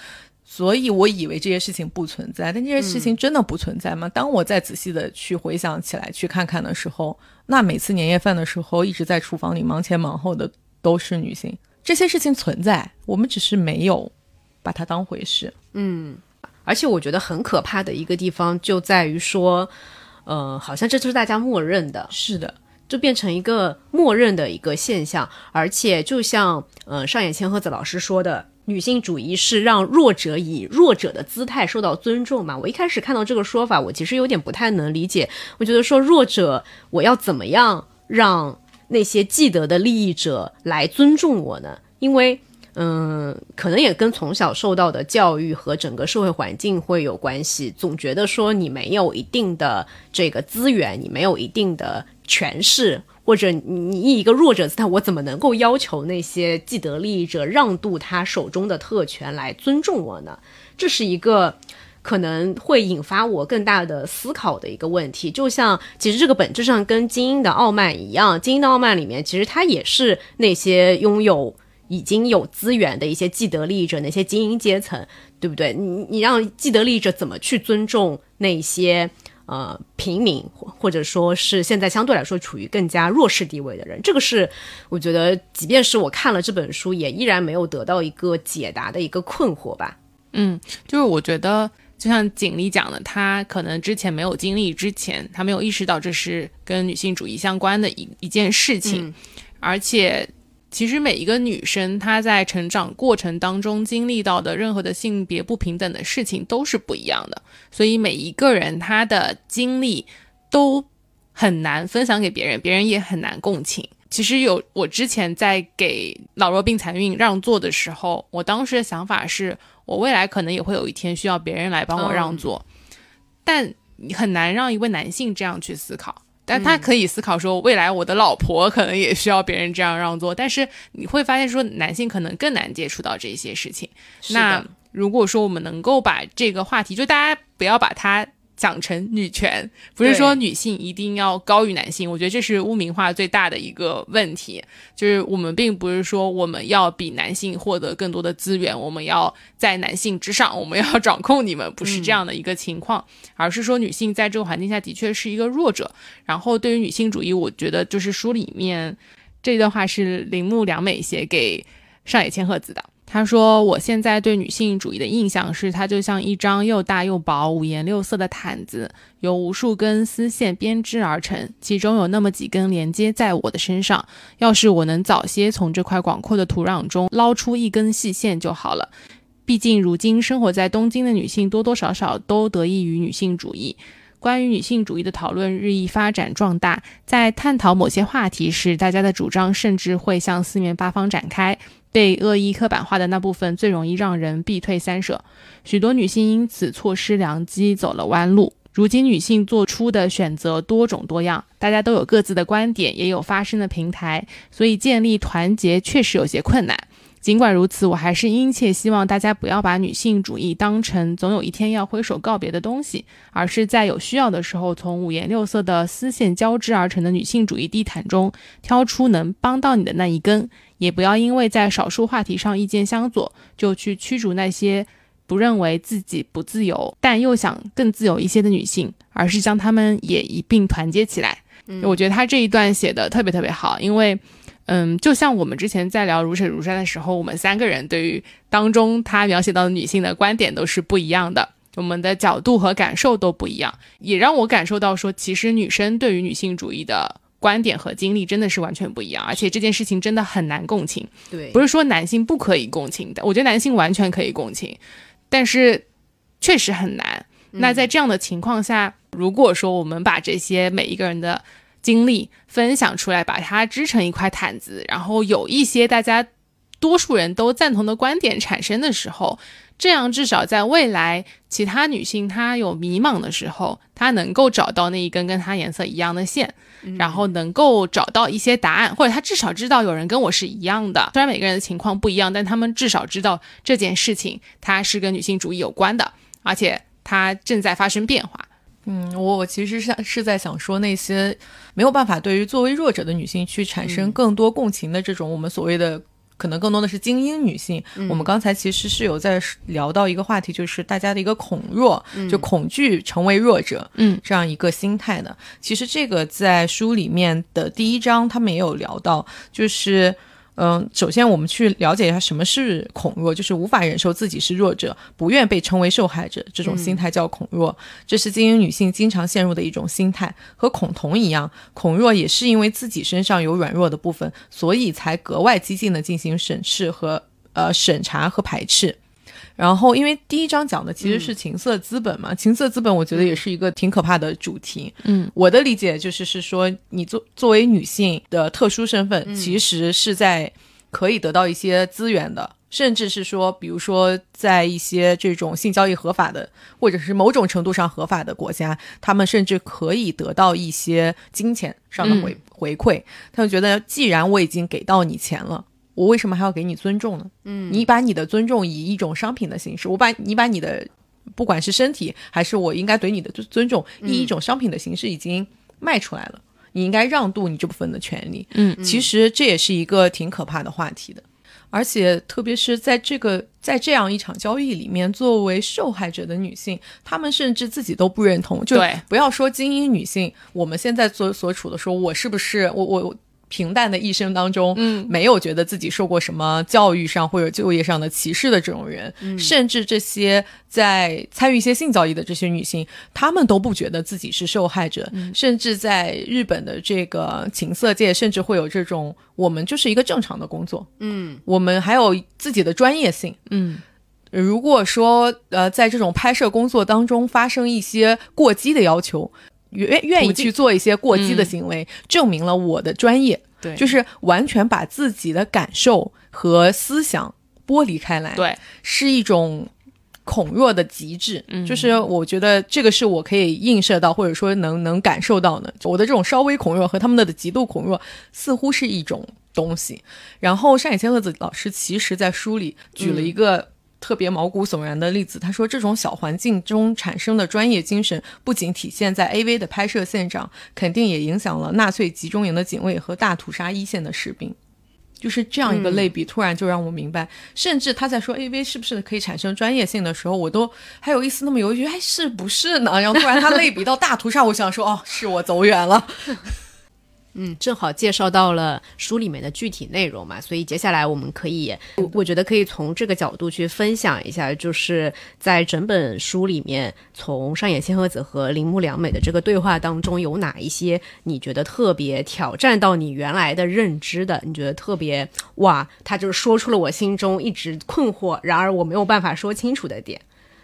所以我以为这些事情不存在。但这些事情真的不存在吗？当我再仔细的去回想起来、去看看的时候，那每次年夜饭的时候，一直在厨房里忙前忙后的都是女性。这些事情存在，我们只是没有把它当回事。嗯，而且我觉得很可怕的一个地方就在于说，呃，好像这就是大家默认的，是的，就变成一个默认的一个现象。而且就像嗯上野千鹤子老师说的，女性主义是让弱者以弱者的姿态受到尊重嘛。我一开始看到这个说法，我其实有点不太能理解。我觉得说弱者，我要怎么样让？那些既得的利益者来尊重我呢？因为，嗯，可能也跟从小受到的教育和整个社会环境会有关系。总觉得说你没有一定的这个资源，你没有一定的权势，或者你以一个弱者姿态，我怎么能够要求那些既得利益者让渡他手中的特权来尊重我呢？这是一个。可能会引发我更大的思考的一个问题，就像其实这个本质上跟精英的傲慢一样，精英的傲慢里面其实它也是那些拥有已经有资源的一些既得利益者，那些精英阶层，对不对？你你让既得利益者怎么去尊重那些呃平民，或者说是现在相对来说处于更加弱势地位的人？这个是我觉得，即便是我看了这本书，也依然没有得到一个解答的一个困惑吧。嗯，就是我觉得。就像锦鲤讲的，她可能之前没有经历，之前她没有意识到这是跟女性主义相关的一一件事情，而且其实每一个女生她在成长过程当中经历到的任何的性别不平等的事情都是不一样的，所以每一个人她的经历都很难分享给别人，别人也很难共情。其实有我之前在给老弱病残孕让座的时候，我当时的想法是。我未来可能也会有一天需要别人来帮我让座，但你很难让一位男性这样去思考。但他可以思考说，未来我的老婆可能也需要别人这样让座。但是你会发现，说男性可能更难接触到这些事情。那如果说我们能够把这个话题，就大家不要把它。讲成女权，不是说女性一定要高于男性，我觉得这是污名化最大的一个问题。就是我们并不是说我们要比男性获得更多的资源，我们要在男性之上，我们要掌控你们，不是这样的一个情况，而是说女性在这个环境下的确是一个弱者。然后对于女性主义，我觉得就是书里面这段话是铃木良美写给上野千鹤子的。他说：“我现在对女性主义的印象是，它就像一张又大又薄、五颜六色的毯子，由无数根丝线编织而成，其中有那么几根连接在我的身上。要是我能早些从这块广阔的土壤中捞出一根细线就好了。毕竟，如今生活在东京的女性多多少少都得益于女性主义。关于女性主义的讨论日益发展壮大，在探讨某些话题时，大家的主张甚至会向四面八方展开。”被恶意刻板化的那部分最容易让人避退三舍，许多女性因此错失良机，走了弯路。如今女性做出的选择多种多样，大家都有各自的观点，也有发声的平台，所以建立团结确实有些困难。尽管如此，我还是殷切希望大家不要把女性主义当成总有一天要挥手告别的东西，而是在有需要的时候，从五颜六色的丝线交织而成的女性主义地毯中挑出能帮到你的那一根。也不要因为在少数话题上意见相左，就去驱逐那些不认为自己不自由但又想更自由一些的女性，而是将她们也一并团结起来。我觉得他这一段写的特别特别好，因为，嗯，就像我们之前在聊《如水如山》的时候，我们三个人对于当中他描写到的女性的观点都是不一样的，我们的角度和感受都不一样，也让我感受到说，其实女生对于女性主义的。观点和经历真的是完全不一样，而且这件事情真的很难共情。对，不是说男性不可以共情的，我觉得男性完全可以共情，但是确实很难。那在这样的情况下，如果说我们把这些每一个人的经历分享出来，把它织成一块毯子，然后有一些大家多数人都赞同的观点产生的时候。这样至少在未来，其他女性她有迷茫的时候，她能够找到那一根跟她颜色一样的线，然后能够找到一些答案，或者她至少知道有人跟我是一样的。虽然每个人的情况不一样，但他们至少知道这件事情它是跟女性主义有关的，而且它正在发生变化。嗯，我我其实是是在想说那些没有办法对于作为弱者的女性去产生更多共情的这种我们所谓的。可能更多的是精英女性。我们刚才其实是有在聊到一个话题，就是大家的一个恐弱，就恐惧成为弱者，嗯，这样一个心态的。其实这个在书里面的第一章他们也有聊到，就是。嗯，首先我们去了解一下什么是恐弱，就是无法忍受自己是弱者，不愿被称为受害者，这种心态叫恐弱。这是精英女性经常陷入的一种心态，和恐同一样，恐弱也是因为自己身上有软弱的部分，所以才格外激进的进行审视和呃审查和排斥。然后，因为第一章讲的其实是情色资本嘛，情色资本我觉得也是一个挺可怕的主题。嗯，我的理解就是是说，你作作为女性的特殊身份，其实是在可以得到一些资源的，甚至是说，比如说在一些这种性交易合法的，或者是某种程度上合法的国家，他们甚至可以得到一些金钱上的回回馈。他们觉得，既然我已经给到你钱了。我为什么还要给你尊重呢？嗯，你把你的尊重以一种商品的形式，我把你把你的不管是身体还是我应该对你的尊尊重，以一种商品的形式已经卖出来了，你应该让渡你这部分的权利。嗯，其实这也是一个挺可怕的话题的，而且特别是在这个在这样一场交易里面，作为受害者的女性，她们甚至自己都不认同。就不要说精英女性，我们现在所所处的说，我是不是我我。平淡的一生当中，嗯，没有觉得自己受过什么教育上或者就业上的歧视的这种人，甚至这些在参与一些性交易的这些女性，她们都不觉得自己是受害者，甚至在日本的这个情色界，甚至会有这种我们就是一个正常的工作，嗯，我们还有自己的专业性，嗯，如果说呃在这种拍摄工作当中发生一些过激的要求。愿愿意去做一些过激的行为，证明了我的专业。对，就是完全把自己的感受和思想剥离开来。对，是一种恐弱的极致。嗯，就是我觉得这个是我可以映射到，或者说能能感受到的。我的这种稍微恐弱和他们的极度恐弱，似乎是一种东西。然后山野千鹤子老师其实在书里举了一个。特别毛骨悚然的例子，他说，这种小环境中产生的专业精神，不仅体现在 AV 的拍摄现场，肯定也影响了纳粹集中营的警卫和大屠杀一线的士兵。就是这样一个类比，突然就让我明白，甚至他在说 AV 是不是可以产生专业性的时候，我都还有一丝那么犹豫，哎，是不是呢？然后突然他类比到大屠杀，我想说，哦，是我走远了。嗯，正好介绍到了书里面的具体内容嘛，所以接下来我们可以，我觉得可以从这个角度去分享一下，就是在整本书里面，从上野千鹤子和铃木良美的这个对话当中，有哪一些你觉得特别挑战到你原来的认知的？你觉得特别哇，他就是说出了我心中一直困惑，然而我没有办法说清楚的点。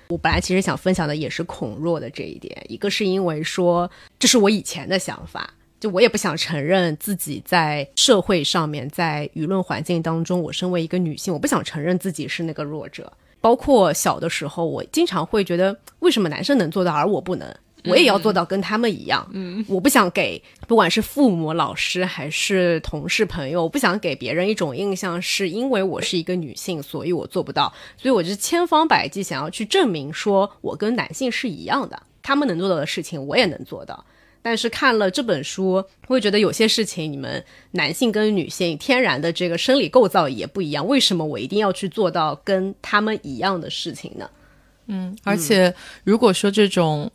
我本来其实想分享的也是孔若的这一点，一个是因为说这是我以前的想法。就我也不想承认自己在社会上面，在舆论环境当中，我身为一个女性，我不想承认自己是那个弱者。包括小的时候，我经常会觉得，为什么男生能做到，而我不能？我也要做到跟他们一样。嗯，我不想给不管是父母、老师还是同事、朋友，我不想给别人一种印象，是因为我是一个女性，所以我做不到。所以我就千方百计想要去证明，说我跟男性是一样的，他们能做到的事情，我也能做到。但是看了这本书，会觉得有些事情，你们男性跟女性天然的这个生理构造也不一样。为什么我一定要去做到跟他们一样的事情呢？嗯，而且如果说这种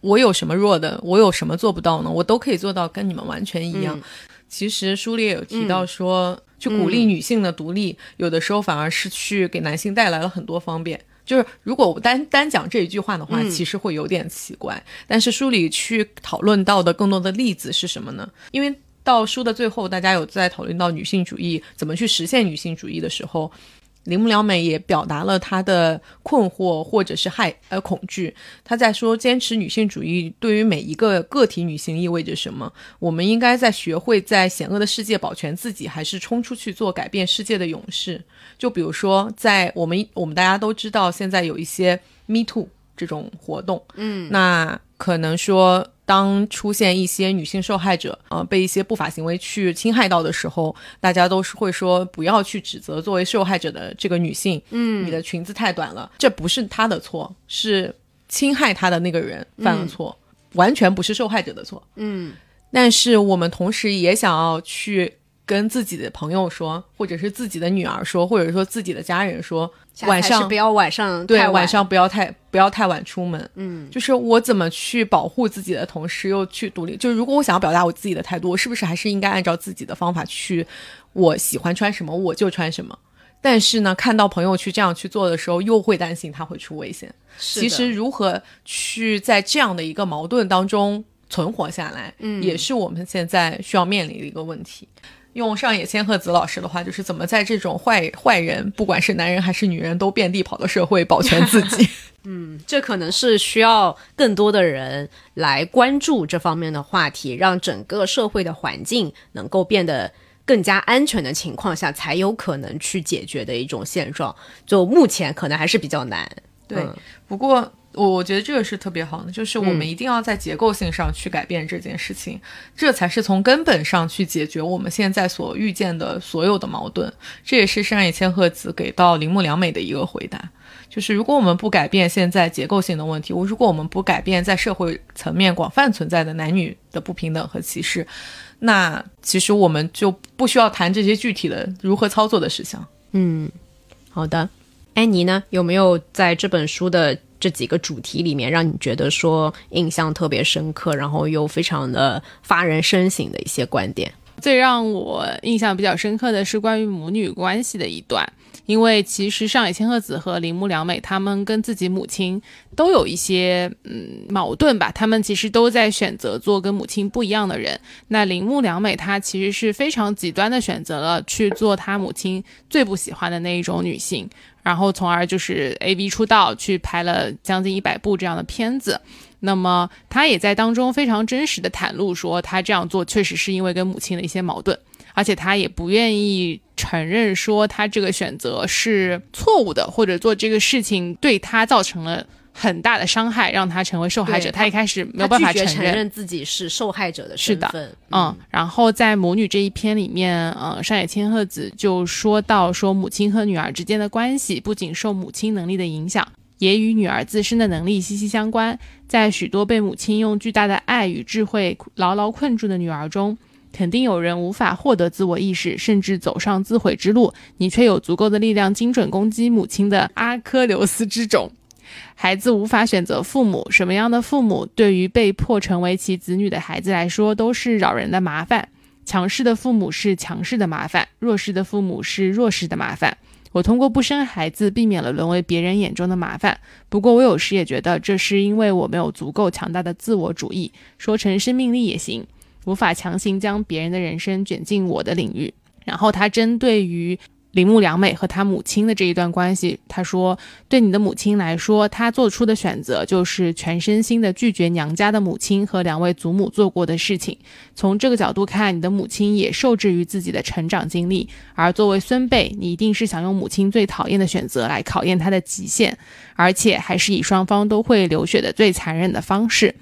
我有什么弱的，我有什么做不到呢？我都可以做到跟你们完全一样。其实书里也有提到说，去鼓励女性的独立，有的时候反而是去给男性带来了很多方便。就是如果我单单讲这一句话的话，其实会有点奇怪。但是书里去讨论到的更多的例子是什么呢？因为到书的最后，大家有在讨论到女性主义怎么去实现女性主义的时候。铃木良美也表达了她的困惑或者是害呃恐惧。她在说，坚持女性主义对于每一个个体女性意味着什么？我们应该在学会在险恶的世界保全自己，还是冲出去做改变世界的勇士？就比如说，在我们我们大家都知道，现在有一些 Me Too 这种活动，嗯，那可能说。当出现一些女性受害者，呃，被一些不法行为去侵害到的时候，大家都是会说不要去指责作为受害者的这个女性，嗯，你的裙子太短了，这不是她的错，是侵害她的那个人犯了错，完全不是受害者的错，嗯。但是我们同时也想要去。跟自己的朋友说，或者是自己的女儿说，或者说自己的家人说，晚上不要晚上对晚上不要太不要太晚出门。嗯，就是我怎么去保护自己的同时又去独立？就是如果我想要表达我自己的态度，我是不是还是应该按照自己的方法去？我喜欢穿什么我就穿什么。但是呢，看到朋友去这样去做的时候，又会担心他会出危险。其实如何去在这样的一个矛盾当中存活下来，嗯，也是我们现在需要面临的一个问题。用上野千鹤子老师的话，就是怎么在这种坏坏人，不管是男人还是女人，都遍地跑的社会保全自己。嗯，这可能是需要更多的人来关注这方面的话题，让整个社会的环境能够变得更加安全的情况下，才有可能去解决的一种现状。就目前可能还是比较难。对，不过。我我觉得这个是特别好的，就是我们一定要在结构性上去改变这件事情，这才是从根本上去解决我们现在所遇见的所有的矛盾。这也是山野千鹤子给到铃木良美的一个回答，就是如果我们不改变现在结构性的问题，如果我们不改变在社会层面广泛存在的男女的不平等和歧视，那其实我们就不需要谈这些具体的如何操作的事项。嗯，好的，安妮呢，有没有在这本书的？这几个主题里面，让你觉得说印象特别深刻，然后又非常的发人深省的一些观点。最让我印象比较深刻的是关于母女关系的一段。因为其实上野千鹤子和铃木良美他们跟自己母亲都有一些嗯矛盾吧，他们其实都在选择做跟母亲不一样的人。那铃木良美她其实是非常极端的选择了去做她母亲最不喜欢的那一种女性，然后从而就是 A V 出道，去拍了将近一百部这样的片子。那么她也在当中非常真实的袒露说，她这样做确实是因为跟母亲的一些矛盾。而且他也不愿意承认说他这个选择是错误的，或者做这个事情对他造成了很大的伤害，让他成为受害者。他一开始没有办法承认自己是受害者的身份。嗯，然后在母女这一篇里面，嗯，上野千鹤子就说到说，母亲和女儿之间的关系不仅受母亲能力的影响，也与女儿自身的能力息息相关。在许多被母亲用巨大的爱与智慧牢牢困住的女儿中。肯定有人无法获得自我意识，甚至走上自毁之路，你却有足够的力量精准攻击母亲的阿科琉斯之种。孩子无法选择父母，什么样的父母对于被迫成为其子女的孩子来说都是扰人的麻烦。强势的父母是强势的麻烦，弱势的父母是弱势的麻烦。我通过不生孩子避免了沦为别人眼中的麻烦，不过我有时也觉得这是因为我没有足够强大的自我主义，说成生命力也行。无法强行将别人的人生卷进我的领域。然后他针对于铃木良美和她母亲的这一段关系，她说：“对你的母亲来说，她做出的选择就是全身心的拒绝娘家的母亲和两位祖母做过的事情。从这个角度看，你的母亲也受制于自己的成长经历。而作为孙辈，你一定是想用母亲最讨厌的选择来考验她的极限，而且还是以双方都会流血的最残忍的方式。”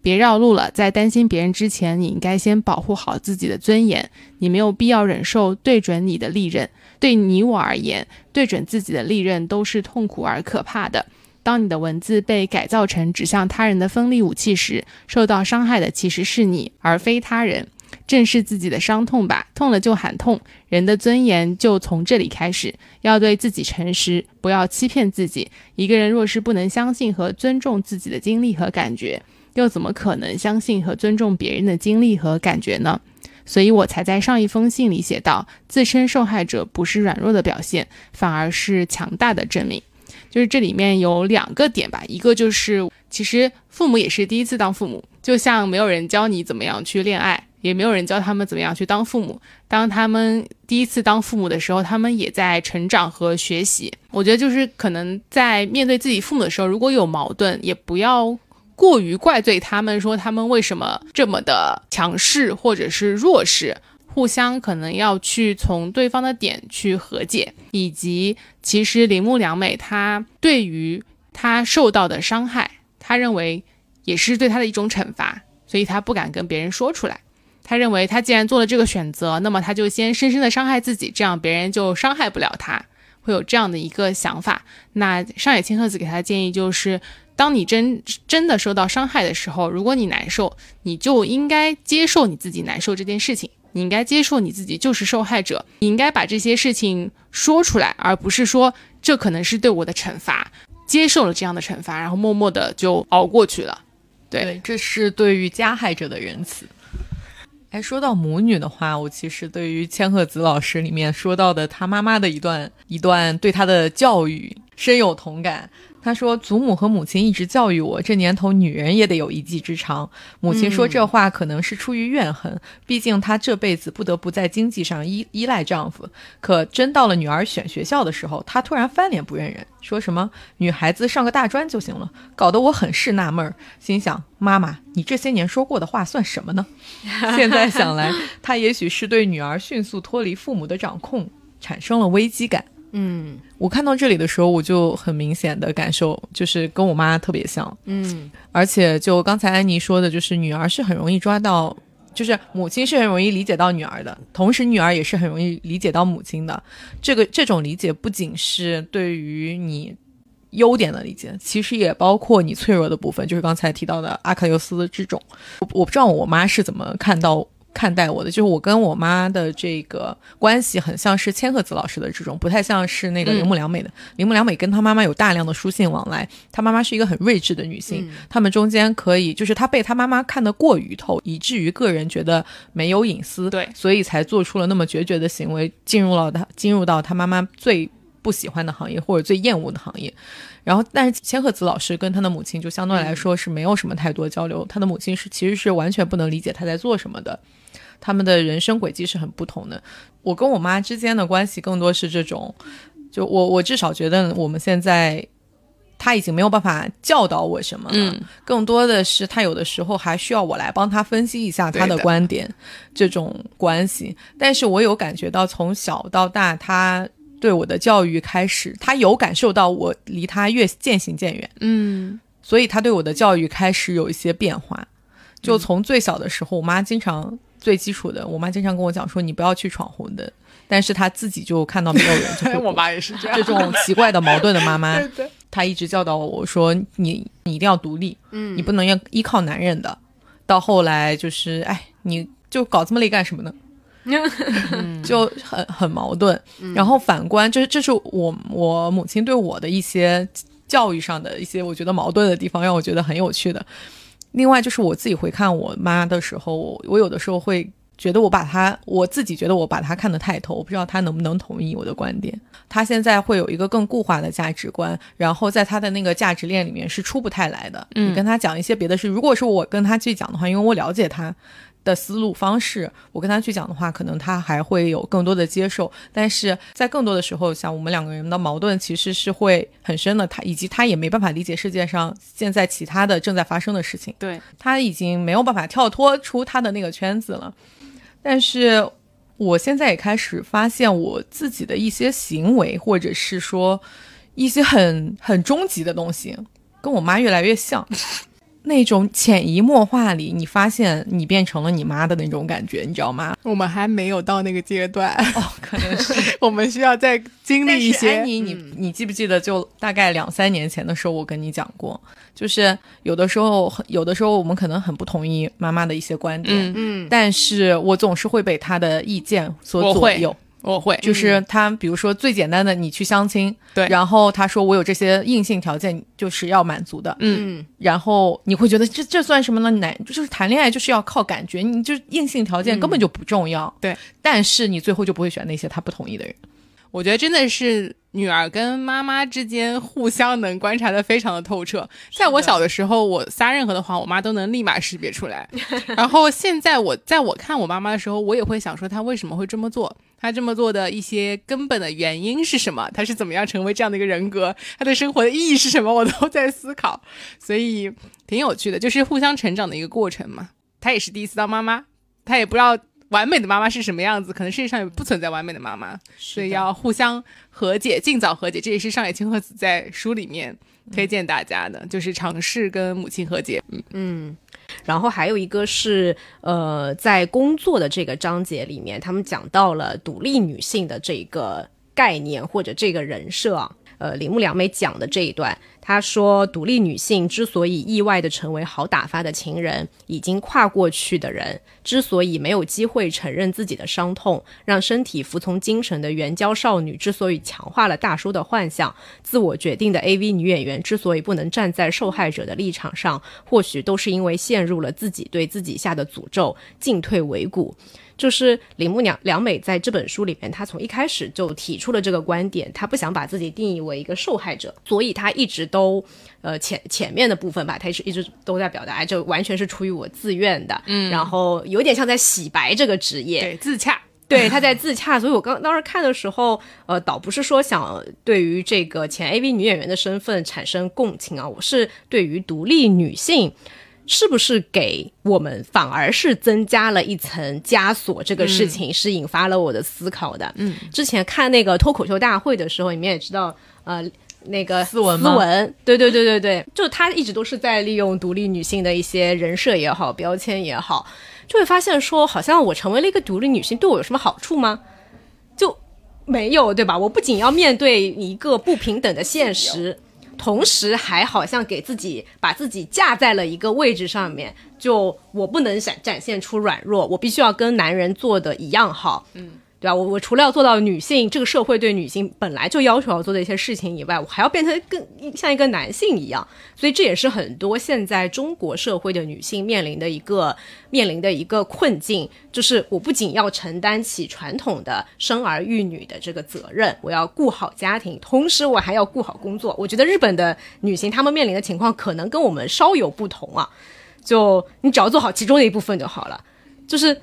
别绕路了，在担心别人之前，你应该先保护好自己的尊严。你没有必要忍受对准你的利刃。对你我而言，对准自己的利刃都是痛苦而可怕的。当你的文字被改造成指向他人的锋利武器时，受到伤害的其实是你，而非他人。正视自己的伤痛吧，痛了就喊痛。人的尊严就从这里开始，要对自己诚实，不要欺骗自己。一个人若是不能相信和尊重自己的经历和感觉，又怎么可能相信和尊重别人的经历和感觉呢？所以我才在上一封信里写道：自称受害者不是软弱的表现，反而是强大的证明。就是这里面有两个点吧，一个就是其实父母也是第一次当父母，就像没有人教你怎么样去恋爱，也没有人教他们怎么样去当父母。当他们第一次当父母的时候，他们也在成长和学习。我觉得就是可能在面对自己父母的时候，如果有矛盾，也不要。过于怪罪他们，说他们为什么这么的强势或者是弱势，互相可能要去从对方的点去和解，以及其实铃木良美她对于她受到的伤害，她认为也是对她的一种惩罚，所以她不敢跟别人说出来。她认为她既然做了这个选择，那么她就先深深的伤害自己，这样别人就伤害不了她，会有这样的一个想法。那上野千鹤子给他的建议就是。当你真真的受到伤害的时候，如果你难受，你就应该接受你自己难受这件事情。你应该接受你自己就是受害者，你应该把这些事情说出来，而不是说这可能是对我的惩罚。接受了这样的惩罚，然后默默的就熬过去了。对，这是对于加害者的仁慈。哎，说到母女的话，我其实对于千鹤子老师里面说到的她妈妈的一段一段对她的教育深有同感。他说：“祖母和母亲一直教育我，这年头女人也得有一技之长。母亲说这话可能是出于怨恨，毕竟她这辈子不得不在经济上依依赖丈夫。可真到了女儿选学校的时候，她突然翻脸不认人，说什么女孩子上个大专就行了，搞得我很是纳闷儿。心想：妈妈，你这些年说过的话算什么呢？现在想来，她也许是对女儿迅速脱离父母的掌控产生了危机感。”嗯，我看到这里的时候，我就很明显的感受，就是跟我妈特别像。嗯，而且就刚才安妮说的，就是女儿是很容易抓到，就是母亲是很容易理解到女儿的，同时女儿也是很容易理解到母亲的。这个这种理解不仅是对于你优点的理解，其实也包括你脆弱的部分，就是刚才提到的阿克琉斯之种。我我不知道我妈是怎么看到。看待我的就是我跟我妈的这个关系很像是千鹤子老师的这种，不太像是那个铃木良美的。铃木良美跟她妈妈有大量的书信往来，她妈妈是一个很睿智的女性，他们中间可以就是她被她妈妈看得过于透，以至于个人觉得没有隐私，对，所以才做出了那么决绝的行为，进入了她进入到她妈妈最不喜欢的行业或者最厌恶的行业。然后，但是千鹤子老师跟他的母亲就相对来说是没有什么太多交流，他的母亲是其实是完全不能理解他在做什么的。他们的人生轨迹是很不同的。我跟我妈之间的关系更多是这种，就我我至少觉得我们现在，他已经没有办法教导我什么了。更多的是他有的时候还需要我来帮他分析一下他的观点，这种关系。但是我有感觉到从小到大，他对我的教育开始，他有感受到我离他越渐行渐远。嗯，所以他对我的教育开始有一些变化。就从最小的时候，我妈经常。最基础的，我妈经常跟我讲说，你不要去闯红灯，但是他自己就看到没有人，就 我妈也是这样，这种奇怪的矛盾的妈妈，她一直教导我说，你你一定要独立，嗯，你不能要依靠男人的。到后来就是，哎，你就搞这么累干什么呢？就很很矛盾。然后反观，这这是我我母亲对我的一些教育上的一些我觉得矛盾的地方，让我觉得很有趣的。另外就是我自己回看我妈的时候，我我有的时候会觉得我把她，我自己觉得我把她看得太透，我不知道她能不能同意我的观点。她现在会有一个更固化的价值观，然后在她的那个价值链里面是出不太来的。你跟她讲一些别的事，如果是我跟她去讲的话，因为我了解她，的思路方式，我跟他去讲的话，可能他还会有更多的接受。但是在更多的时候，像我们两个人的矛盾其实是会很深的，他以及他也没办法理解世界上现在其他的正在发生的事情，对，他已经没有办法跳脱出他的那个圈子了。但是我现在也开始发现我自己的一些行为，或者是说一些很很终极的东西，跟我妈越来越像。那种潜移默化里，你发现你变成了你妈的那种感觉，你知道吗？我们还没有到那个阶段，哦，可能是 我们需要再经历一些。安妮，你你记不记得，就大概两三年前的时候，我跟你讲过，就是有的时候，有的时候我们可能很不同意妈妈的一些观点，嗯嗯，但是我总是会被她的意见所左右。我会，就是他，比如说最简单的，你去相亲，对。然后他说我有这些硬性条件，就是要满足的，嗯，嗯然后你会觉得这这算什么呢？男就是谈恋爱就是要靠感觉，你就是硬性条件根本就不重要，对。但是你最后就不会选那些他不同意的人，我觉得真的是女儿跟妈妈之间互相能观察的非常的透彻。在我小的时候，我撒任何的谎，我妈都能立马识别出来。然后现在我在我看我妈妈的时候，我也会想说她为什么会这么做，她这么做的一些根本的原因是什么，她是怎么样成为这样的一个人格，她的生活的意义是什么，我都在思考。所以挺有趣的，就是互相成长的一个过程嘛。她也是第一次当妈妈，她也不知道完美的妈妈是什么样子，可能世界上也不存在完美的妈妈。所以要互相和解，尽早和解，这也是上野千鹤子在书里面推荐大家的，就是尝试跟母亲和解。嗯，嗯，然后还有一个是呃，在工作的这个章节里面，他们讲到了独立女性的这个概念或者这个人设啊。呃，铃木良美讲的这一段，她说，独立女性之所以意外的成为好打发的情人，已经跨过去的人，之所以没有机会承认自己的伤痛，让身体服从精神的援交少女之所以强化了大叔的幻想，自我决定的 AV 女演员之所以不能站在受害者的立场上，或许都是因为陷入了自己对自己下的诅咒，进退维谷。就是铃木良良美在这本书里面，她从一开始就提出了这个观点，她不想把自己定义为一个受害者，所以她一直都，呃前前面的部分吧，她是一直都在表达，这完全是出于我自愿的，嗯，然后有点像在洗白这个职业，对，自洽。对，他在自洽，所以我刚当时看的时候，呃，倒不是说想对于这个前 AV 女演员的身份产生共情啊，我是对于独立女性是不是给我们反而是增加了一层枷锁这个事情，是引发了我的思考的。嗯，之前看那个脱口秀大会的时候，你们也知道，呃。那个斯文吗斯文，对对对对对，就她一直都是在利用独立女性的一些人设也好、标签也好，就会发现说，好像我成为了一个独立女性，对我有什么好处吗？就没有，对吧？我不仅要面对一个不平等的现实，同时还好像给自己把自己架在了一个位置上面，就我不能展展现出软弱，我必须要跟男人做的一样好，嗯。对吧？我我除了要做到女性这个社会对女性本来就要求要做的一些事情以外，我还要变成更像一个男性一样。所以这也是很多现在中国社会的女性面临的一个面临的一个困境，就是我不仅要承担起传统的生儿育女的这个责任，我要顾好家庭，同时我还要顾好工作。我觉得日本的女性她们面临的情况可能跟我们稍有不同啊，就你只要做好其中的一部分就好了，就是。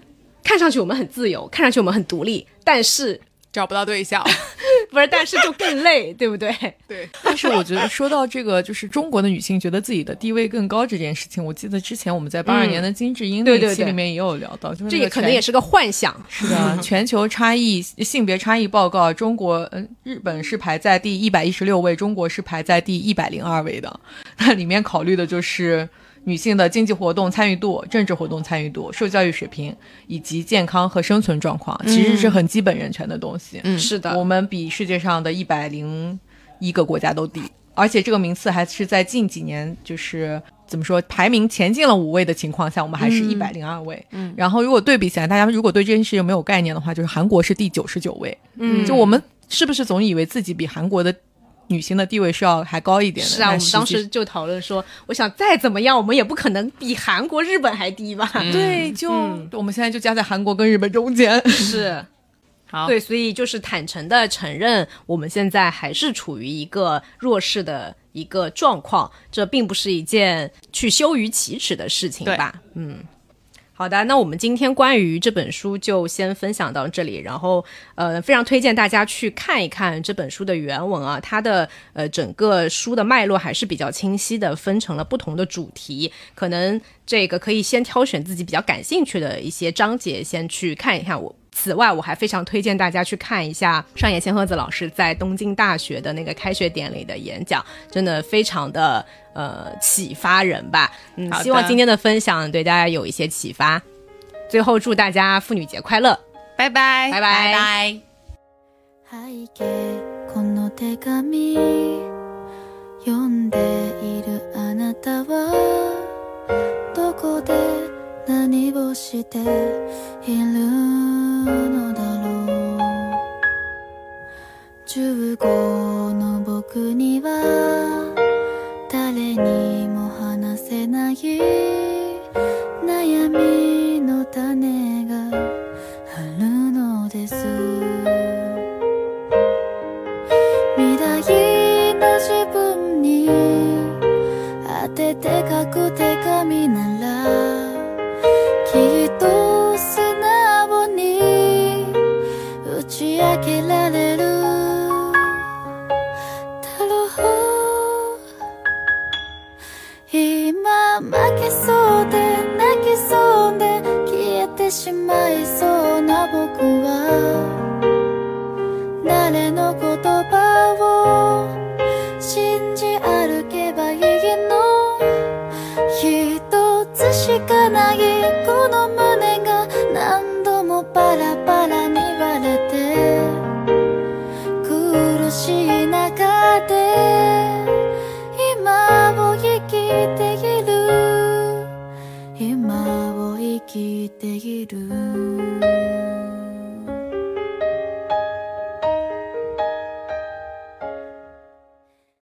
看上去我们很自由，看上去我们很独立，但是找不到对象，不是，但是就更累，对不对？对，但是我觉得说到这个，就是中国的女性觉得自己的地位更高这件事情，我记得之前我们在八二年的金智英那期里面也有聊到，就是这也可能也是个幻想。是的，全球差异性别差异报告，中国呃日本是排在第一百一十六位，中国是排在第一百零二位的。那里面考虑的就是女性的经济活动参与度、政治活动参与度、受教育水平以及健康和生存状况，其实是很基本人权的东西。嗯是的，我们比世界上的一百零一个国家都低，而且这个名次还是在近几年就是。怎么说？排名前进了五位的情况下，我们还是一百零二位。嗯，然后如果对比起来，大家如果对这件事情没有概念的话，就是韩国是第九十九位。嗯就我们是不是总以为自己比韩国的女性的地位是要还高一点的？是啊，我们当时就讨论说，我想再怎么样，我们也不可能比韩国、日本还低吧？对，就、嗯我们现在就夹在韩国跟日本中间。是。好，对，所以就是坦诚的承认，我们现在还是处于一个弱势的一个状况，这并不是一件去羞于启齿的事情吧？嗯。好的，那我们今天关于这本书就先分享到这里，然后呃，非常推荐大家去看一看这本书的原文啊，它的呃整个书的脉络还是比较清晰的，分成了不同的主题，可能这个可以先挑选自己比较感兴趣的一些章节先去看一看。我此外，我还非常推荐大家去看一下上野千鹤子老师在东京大学的那个开学典礼的演讲，真的非常的。呃，启发人吧，嗯，希望今天的分享对大家有一些启发。最后，祝大家妇女节快乐，拜拜，拜拜，拜。何をしているのだろう。15の僕には誰にも話せない。まいそうな僕は誰の言葉を信じ歩けばいいの？一つしかないこの胸が何度もパラ聞いている。